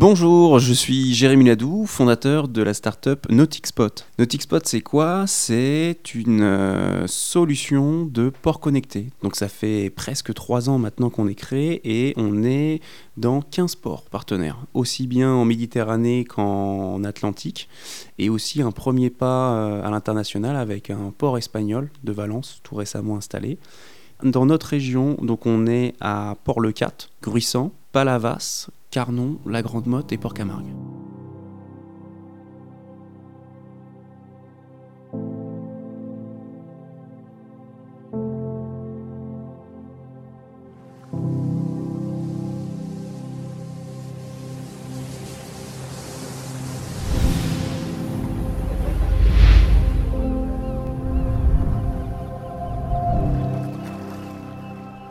Bonjour, je suis Jérémy Ladou, fondateur de la startup NauticSpot. NauticSpot, c'est quoi? C'est une euh, solution de port connecté. Donc ça fait presque trois ans maintenant qu'on est créé et on est dans 15 ports partenaires, aussi bien en Méditerranée qu'en Atlantique, et aussi un premier pas euh, à l'international avec un port espagnol de Valence, tout récemment installé. Dans notre région, donc on est à Port-le-Cat, Gruissant, Palavas, Carnon, La Grande Motte et Port-Camargue.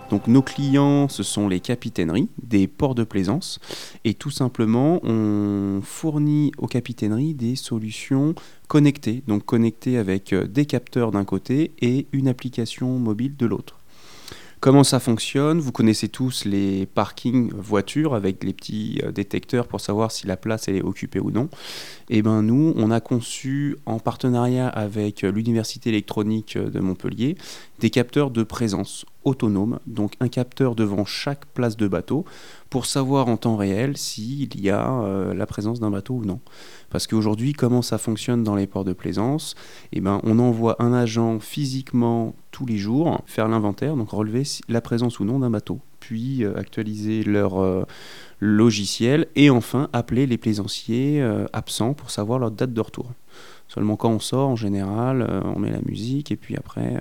Donc nos clients, ce sont les capitaineries des ports de plaisance. Et tout simplement, on fournit aux capitaineries des solutions connectées. Donc connectées avec euh, des capteurs d'un côté et une application mobile de l'autre. Comment ça fonctionne? Vous connaissez tous les parkings voitures avec les petits euh, détecteurs pour savoir si la place est occupée ou non. Et eh ben nous, on a conçu en partenariat avec euh, l'université électronique de Montpellier des capteurs de présence autonomes, donc un capteur devant chaque place de bateau pour savoir en temps réel s'il y a euh, la présence d'un bateau ou non. Parce qu'aujourd'hui, comment ça fonctionne dans les ports de plaisance eh ben, On envoie un agent physiquement tous les jours faire l'inventaire, donc relever la présence ou non d'un bateau, puis euh, actualiser leur euh, logiciel et enfin appeler les plaisanciers absents pour savoir leur date de retour. Seulement quand on sort, en général, on met la musique et puis après,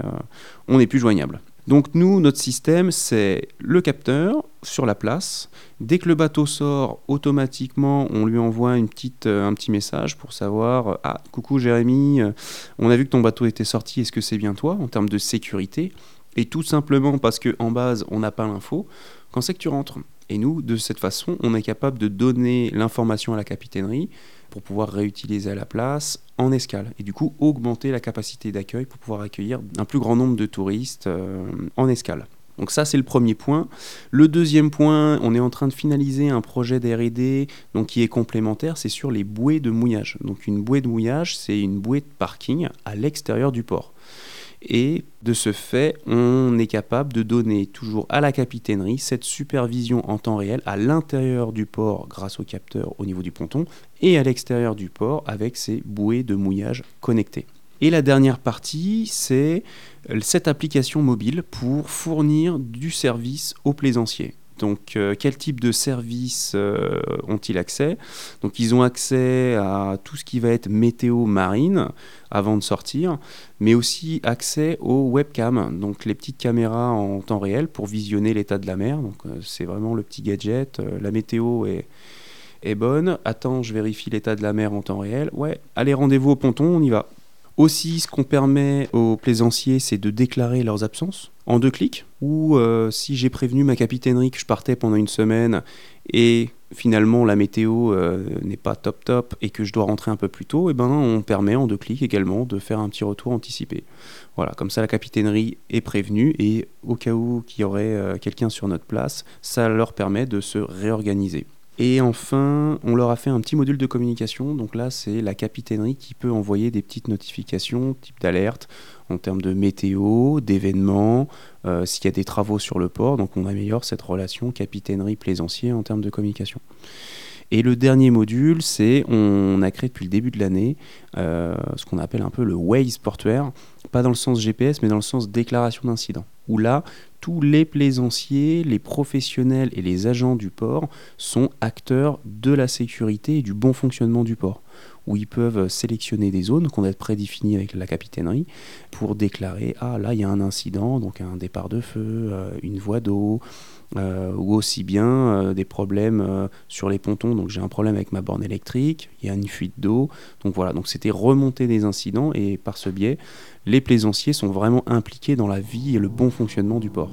on n'est plus joignable. Donc nous, notre système, c'est le capteur sur la place. Dès que le bateau sort, automatiquement, on lui envoie euh, un petit message pour savoir euh, Ah, coucou Jérémy, euh, on a vu que ton bateau était sorti, est-ce que c'est bien toi en termes de sécurité? Et tout simplement parce qu'en base, on n'a pas l'info, quand c'est que tu rentres? Et nous, de cette façon, on est capable de donner l'information à la capitainerie pour pouvoir réutiliser à la place en escale et du coup augmenter la capacité d'accueil pour pouvoir accueillir un plus grand nombre de touristes euh, en escale. Donc ça c'est le premier point. Le deuxième point, on est en train de finaliser un projet d'R&D donc qui est complémentaire, c'est sur les bouées de mouillage. Donc une bouée de mouillage, c'est une bouée de parking à l'extérieur du port. Et de ce fait, on est capable de donner toujours à la capitainerie cette supervision en temps réel à l'intérieur du port grâce au capteur au niveau du ponton et à l'extérieur du port avec ces bouées de mouillage connectées. Et la dernière partie, c'est cette application mobile pour fournir du service aux plaisanciers. Donc, euh, quel type de services euh, ont-ils accès? Donc, ils ont accès à tout ce qui va être météo marine avant de sortir, mais aussi accès aux webcams, donc les petites caméras en temps réel pour visionner l'état de la mer. Donc, euh, c'est vraiment le petit gadget. la météo est, est bonne. Attends, je vérifie l'état de la mer en temps réel. Ouais, allez, rendez-vous au ponton, on y va. Aussi, ce qu'on permet aux plaisanciers, c'est de déclarer leurs absences en deux clics. Ou euh, si j'ai prévenu ma capitainerie que je partais pendant une semaine et finalement la météo euh, n'est pas top top et que je dois rentrer un peu plus tôt, et eh ben on permet en deux clics également de faire un petit retour anticipé. Voilà, comme ça la capitainerie est prévenue et au cas où qu'il y aurait euh, quelqu'un sur notre place, ça leur permet de se réorganiser. Et enfin, on leur a fait un petit module de communication. Donc là, c'est la capitainerie qui peut envoyer des petites notifications, type d'alerte, en termes de météo, d'événements, euh, s'il y a des travaux sur le port. Donc on améliore cette relation capitainerie-plaisancier en termes de communication. Et le dernier module, c'est on a créé depuis le début de l'année euh, ce qu'on appelle un peu le Waze portuaire, pas dans le sens GPS, mais dans le sens déclaration d'incident. Où là, tous les plaisanciers, les professionnels et les agents du port sont acteurs de la sécurité et du bon fonctionnement du port. où ils peuvent sélectionner des zones qu'on a prédéfinies avec la capitainerie pour déclarer ah là il y a un incident, donc un départ de feu, une voie d'eau. ou aussi bien des problèmes sur les pontons. Donc j'ai un problème avec ma borne électrique, il y a une fuite d'eau. Donc voilà, donc c'était remonter des incidents et par ce biais, les plaisanciers sont vraiment impliqués dans la vie et le bon fonctionnement du port.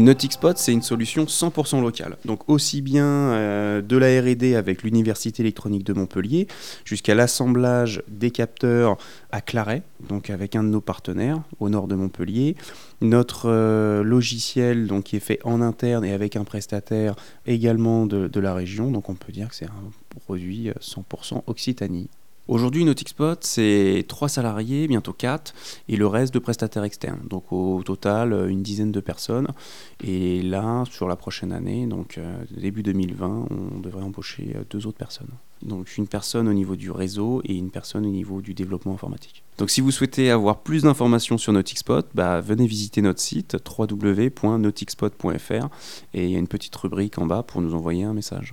NauticsPot, c'est une solution 100% locale. Donc aussi bien euh, de la R&D avec l'Université électronique de Montpellier, jusqu'à l'assemblage des capteurs à Claret, donc avec un de nos partenaires au nord de Montpellier. Notre euh, logiciel donc, qui est fait en interne et avec un prestataire également de, de la région. Donc on peut dire que c'est un produit 100% euh, Occitanie. Aujourd'hui, NauticsPot, c'est 3 salariés, bientôt 4, et le reste de prestataires externes. Donc au total, une dizaine de personnes. Et là, sur la prochaine année, donc euh, début 2020, on devrait embaucher euh, deux autres personnes. Donc une personne au niveau du réseau et une personne au niveau du développement informatique. Donc si vous souhaitez avoir plus d'informations sur NauticsPot, bah, venez visiter notre site www.nauticspot.fr et il y a une petite rubrique en bas pour nous envoyer un message.